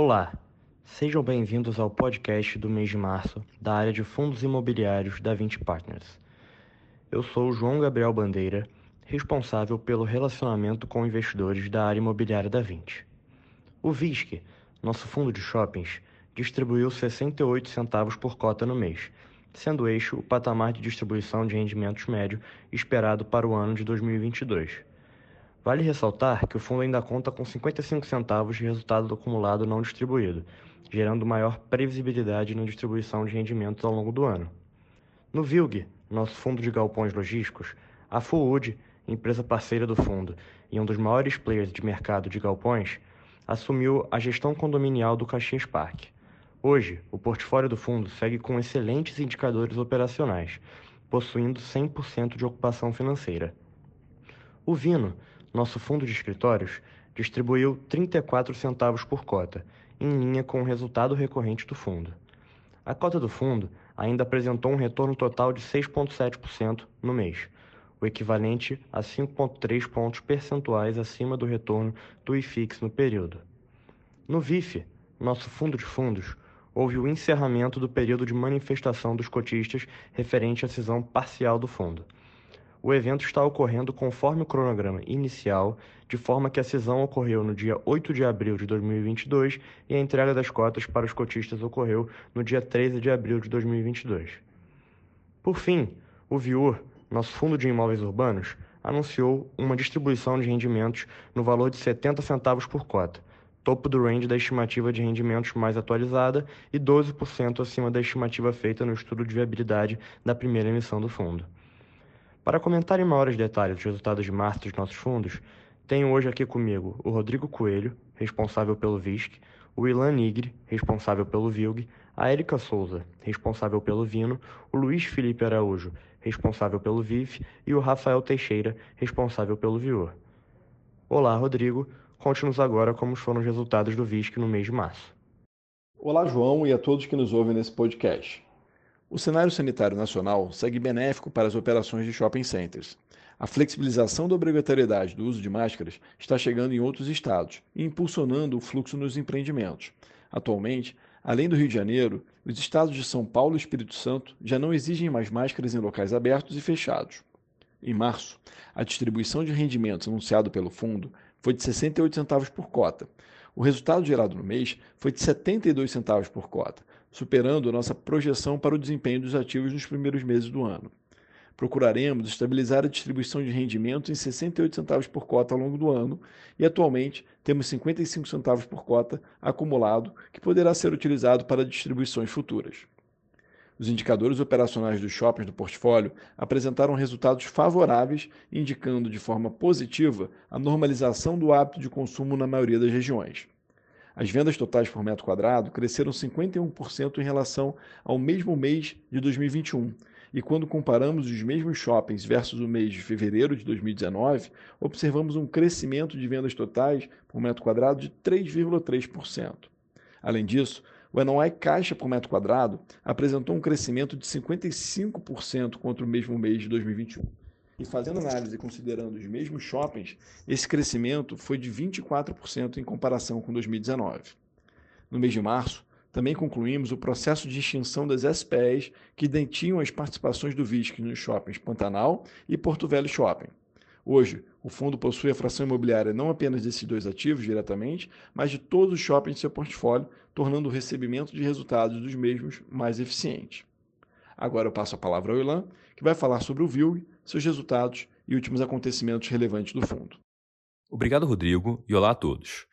Olá, sejam bem-vindos ao podcast do mês de março da área de fundos imobiliários da 20 Partners. Eu sou João Gabriel Bandeira, responsável pelo relacionamento com investidores da área imobiliária da 20. O VISC, nosso fundo de shoppings, distribuiu 68 centavos por cota no mês, sendo este o patamar de distribuição de rendimentos médio esperado para o ano de 2022. Vale ressaltar que o fundo ainda conta com 55 centavos de resultado acumulado não distribuído, gerando maior previsibilidade na distribuição de rendimentos ao longo do ano. No VILG, nosso fundo de galpões logísticos, a Fullwood, empresa parceira do fundo e um dos maiores players de mercado de galpões, assumiu a gestão condominial do Caxias Park. Hoje, o portfólio do fundo segue com excelentes indicadores operacionais, possuindo 100% de ocupação financeira. O Vino, nosso fundo de escritórios, distribuiu 34 centavos por cota, em linha com o resultado recorrente do fundo. A cota do fundo ainda apresentou um retorno total de 6,7% no mês, o equivalente a 5,3 pontos percentuais acima do retorno do IFIX no período. No VIF, nosso fundo de fundos, houve o encerramento do período de manifestação dos cotistas referente à cisão parcial do fundo. O evento está ocorrendo conforme o cronograma inicial, de forma que a cisão ocorreu no dia 8 de abril de 2022 e a entrega das cotas para os cotistas ocorreu no dia 13 de abril de 2022. Por fim, o VIUR, nosso fundo de imóveis urbanos, anunciou uma distribuição de rendimentos no valor de 70 centavos por cota, topo do range da estimativa de rendimentos mais atualizada e 12% acima da estimativa feita no estudo de viabilidade da primeira emissão do fundo. Para comentar em maiores detalhes os resultados de março dos nossos fundos, tenho hoje aqui comigo o Rodrigo Coelho, responsável pelo VISC, o Ilan Nigre, responsável pelo VILG, a Erika Souza, responsável pelo Vino, o Luiz Felipe Araújo, responsável pelo VIF, e o Rafael Teixeira, responsável pelo VIOR. Olá, Rodrigo. Conte-nos agora como foram os resultados do VISC no mês de março. Olá, João, e a todos que nos ouvem nesse podcast. O cenário sanitário nacional segue benéfico para as operações de shopping centers. A flexibilização da obrigatoriedade do uso de máscaras está chegando em outros estados e impulsionando o fluxo nos empreendimentos. Atualmente, além do Rio de Janeiro, os estados de São Paulo e Espírito Santo já não exigem mais máscaras em locais abertos e fechados. Em março, a distribuição de rendimentos anunciado pelo fundo foi de 68 centavos por cota. O resultado gerado no mês foi de 72 centavos por cota, superando a nossa projeção para o desempenho dos ativos nos primeiros meses do ano. Procuraremos estabilizar a distribuição de rendimentos em 68 centavos por cota ao longo do ano e atualmente temos 55 centavos por cota acumulado que poderá ser utilizado para distribuições futuras. Os indicadores operacionais dos shoppings do portfólio apresentaram resultados favoráveis, indicando de forma positiva a normalização do hábito de consumo na maioria das regiões. As vendas totais por metro quadrado cresceram 51% em relação ao mesmo mês de 2021. E quando comparamos os mesmos shoppings versus o mês de fevereiro de 2019, observamos um crescimento de vendas totais por metro quadrado de 3,3%. Além disso, o NOI caixa por metro quadrado apresentou um crescimento de 55% contra o mesmo mês de 2021. E fazendo análise considerando os mesmos shoppings, esse crescimento foi de 24% em comparação com 2019. No mês de março, também concluímos o processo de extinção das SPEs que detinham as participações do VISC nos shoppings Pantanal e Porto Velho Shopping. Hoje, o fundo possui a fração imobiliária não apenas desses dois ativos diretamente, mas de todos os shoppings de seu portfólio, tornando o recebimento de resultados dos mesmos mais eficiente. Agora eu passo a palavra ao Ilan, que vai falar sobre o VILG, seus resultados e últimos acontecimentos relevantes do fundo. Obrigado, Rodrigo, e olá a todos.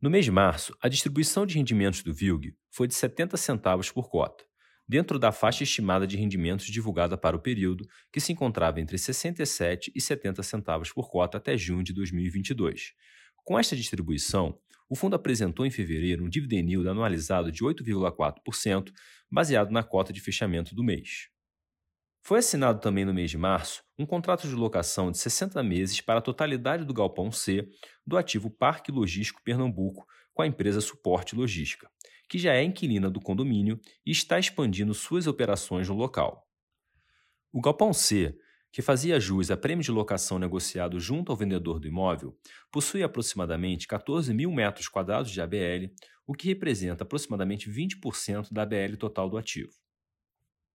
No mês de março, a distribuição de rendimentos do VILG foi de 70 centavos por cota, dentro da faixa estimada de rendimentos divulgada para o período, que se encontrava entre 67 e 70 centavos por cota até junho de 2022. Com esta distribuição, o fundo apresentou em fevereiro um dividend yield anualizado de 8,4%, baseado na cota de fechamento do mês. Foi assinado também no mês de março um contrato de locação de 60 meses para a totalidade do Galpão C do ativo Parque Logístico Pernambuco com a empresa Suporte Logística, que já é inquilina do condomínio e está expandindo suas operações no local. O Galpão C, que fazia jus a prêmio de locação negociado junto ao vendedor do imóvel, possui aproximadamente 14 mil metros quadrados de ABL, o que representa aproximadamente 20% da ABL total do ativo.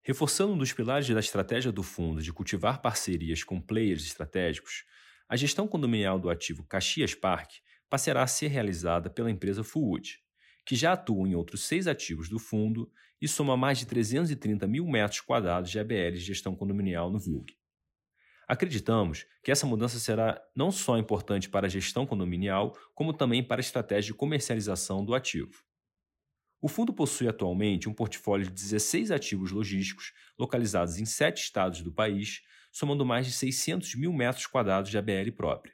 Reforçando um dos pilares da estratégia do fundo de cultivar parcerias com players estratégicos, a gestão condominial do ativo Caxias Park passará a ser realizada pela empresa Fullwood, que já atua em outros seis ativos do fundo e soma mais de 330 mil metros quadrados de ABL de gestão condominial no VUG. Acreditamos que essa mudança será não só importante para a gestão condominial, como também para a estratégia de comercialização do ativo. O fundo possui atualmente um portfólio de 16 ativos logísticos localizados em sete estados do país, somando mais de 600 mil metros quadrados de ABL própria.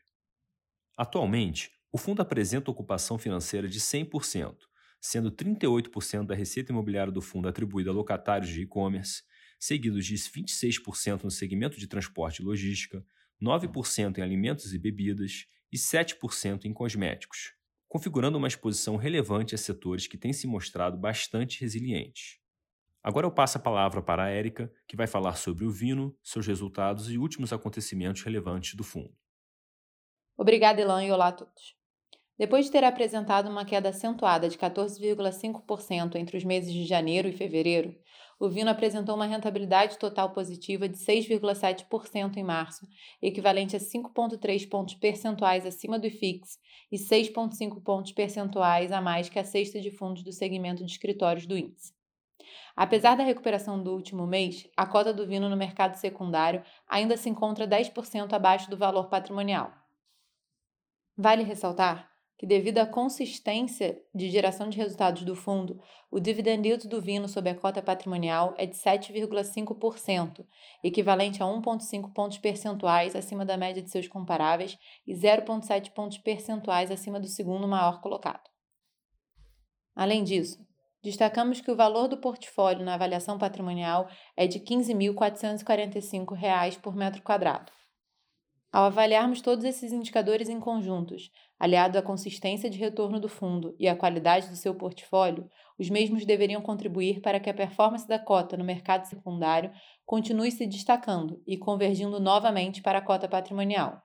Atualmente, o fundo apresenta ocupação financeira de 100%, sendo 38% da receita imobiliária do fundo atribuída a locatários de e-commerce, seguidos de 26% no segmento de transporte e logística, 9% em alimentos e bebidas e 7% em cosméticos, configurando uma exposição relevante a setores que têm se mostrado bastante resilientes. Agora eu passo a palavra para a Érica, que vai falar sobre o Vino, seus resultados e últimos acontecimentos relevantes do fundo. Obrigada, Elan, e olá a todos. Depois de ter apresentado uma queda acentuada de 14,5% entre os meses de janeiro e fevereiro, o Vino apresentou uma rentabilidade total positiva de 6,7% em março, equivalente a 5,3 pontos percentuais acima do IFIX e 6,5 pontos percentuais a mais que a cesta de fundos do segmento de escritórios do índice. Apesar da recuperação do último mês, a cota do Vino no mercado secundário ainda se encontra 10% abaixo do valor patrimonial. Vale ressaltar que, devido à consistência de geração de resultados do fundo, o dividend yield do Vino sob a cota patrimonial é de 7,5%, equivalente a 1,5 pontos percentuais acima da média de seus comparáveis e 0,7 pontos percentuais acima do segundo maior colocado. Além disso, destacamos que o valor do portfólio na avaliação patrimonial é de R$ 15.445 por metro quadrado. Ao avaliarmos todos esses indicadores em conjuntos, aliado à consistência de retorno do fundo e à qualidade do seu portfólio, os mesmos deveriam contribuir para que a performance da cota no mercado secundário continue se destacando e convergindo novamente para a cota patrimonial.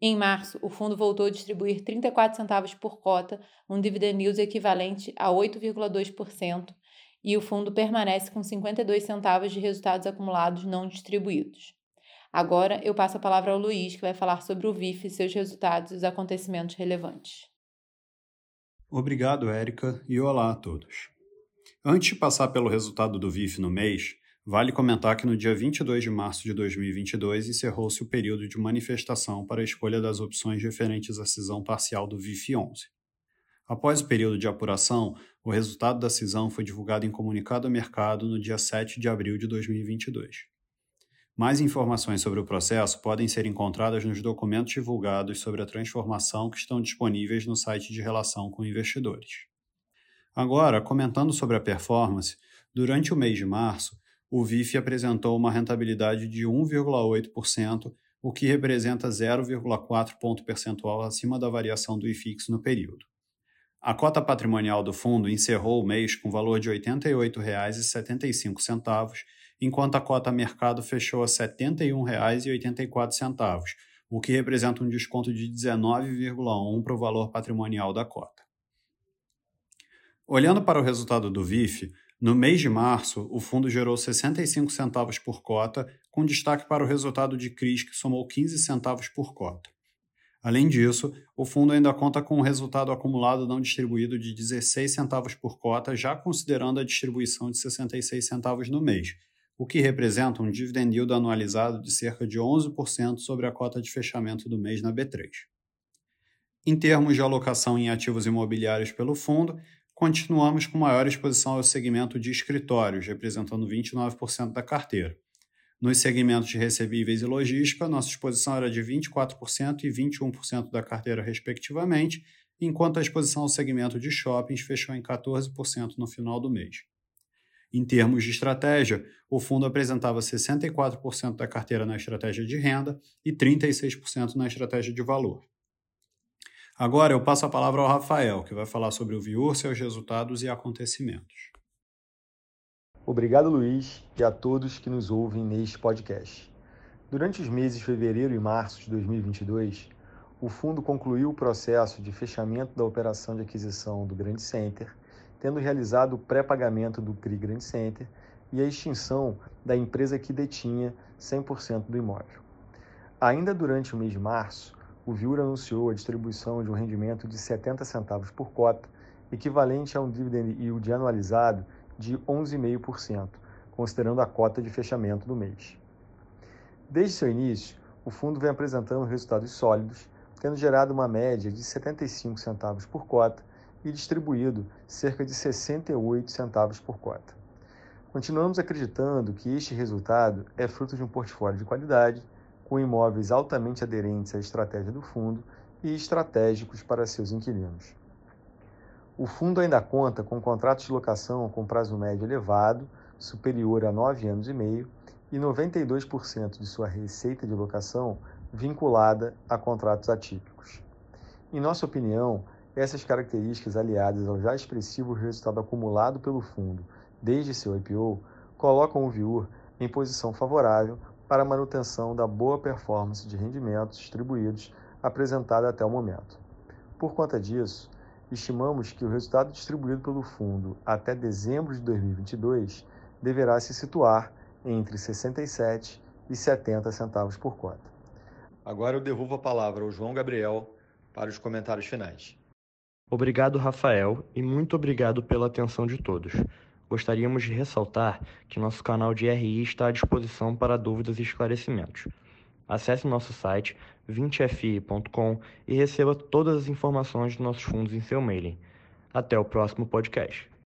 Em março, o fundo voltou a distribuir 34 centavos por cota, um dividend yield equivalente a 8,2%, e o fundo permanece com 52 centavos de resultados acumulados não distribuídos. Agora eu passo a palavra ao Luiz, que vai falar sobre o VIF, seus resultados e os acontecimentos relevantes. Obrigado, Érica, e olá a todos. Antes de passar pelo resultado do VIF no mês, vale comentar que no dia 22 de março de 2022 encerrou-se o período de manifestação para a escolha das opções referentes à cisão parcial do VIF 11. Após o período de apuração, o resultado da cisão foi divulgado em comunicado ao mercado no dia 7 de abril de 2022. Mais informações sobre o processo podem ser encontradas nos documentos divulgados sobre a transformação que estão disponíveis no site de relação com investidores. Agora, comentando sobre a performance, durante o mês de março, o VIF apresentou uma rentabilidade de 1,8%, o que representa 0,4 ponto percentual acima da variação do IFIX no período. A cota patrimonial do fundo encerrou o mês com valor de R$ 88,75 enquanto a cota mercado fechou a R$ 71,84, o que representa um desconto de 19,1% para o valor patrimonial da cota. Olhando para o resultado do VIF, no mês de março, o fundo gerou 65 centavos por cota, com destaque para o resultado de CRIs, que somou 15 centavos por cota. Além disso, o fundo ainda conta com um resultado acumulado não distribuído de 16 centavos por cota, já considerando a distribuição de 66 centavos no mês, o que representa um dividend yield anualizado de cerca de 11% sobre a cota de fechamento do mês na B3. Em termos de alocação em ativos imobiliários pelo fundo, continuamos com maior exposição ao segmento de escritórios, representando 29% da carteira. Nos segmentos de recebíveis e logística, nossa exposição era de 24% e 21% da carteira, respectivamente, enquanto a exposição ao segmento de shoppings fechou em 14% no final do mês. Em termos de estratégia, o fundo apresentava 64% da carteira na estratégia de renda e 36% na estratégia de valor. Agora eu passo a palavra ao Rafael, que vai falar sobre o Viur, seus resultados e acontecimentos. Obrigado, Luiz, e a todos que nos ouvem neste podcast. Durante os meses de fevereiro e março de 2022, o fundo concluiu o processo de fechamento da operação de aquisição do Grand Center, tendo realizado o pré-pagamento do CRI Grand Center e a extinção da empresa que detinha 100% do imóvel. Ainda durante o mês de março, o Viura anunciou a distribuição de um rendimento de 70 centavos por cota, equivalente a um dividend yield anualizado de 11,5%, considerando a cota de fechamento do mês. Desde seu início, o fundo vem apresentando resultados sólidos, tendo gerado uma média de 75 centavos por cota e distribuído cerca de 68 centavos por cota. Continuamos acreditando que este resultado é fruto de um portfólio de qualidade, com imóveis altamente aderentes à estratégia do fundo e estratégicos para seus inquilinos. O fundo ainda conta com contratos de locação com prazo médio elevado, superior a 9 anos e meio, e 92% de sua receita de locação vinculada a contratos atípicos. Em nossa opinião, essas características aliadas ao já expressivo resultado acumulado pelo fundo desde seu IPO colocam o Viur em posição favorável para a manutenção da boa performance de rendimentos distribuídos apresentada até o momento. Por conta disso, estimamos que o resultado distribuído pelo fundo até dezembro de 2022 deverá se situar entre 67 e 70 centavos por cota. Agora eu devolvo a palavra ao João Gabriel para os comentários finais. Obrigado, Rafael, e muito obrigado pela atenção de todos. Gostaríamos de ressaltar que nosso canal de RI está à disposição para dúvidas e esclarecimentos. Acesse nosso site 20fi.com e receba todas as informações de nossos fundos em seu mailing. Até o próximo podcast.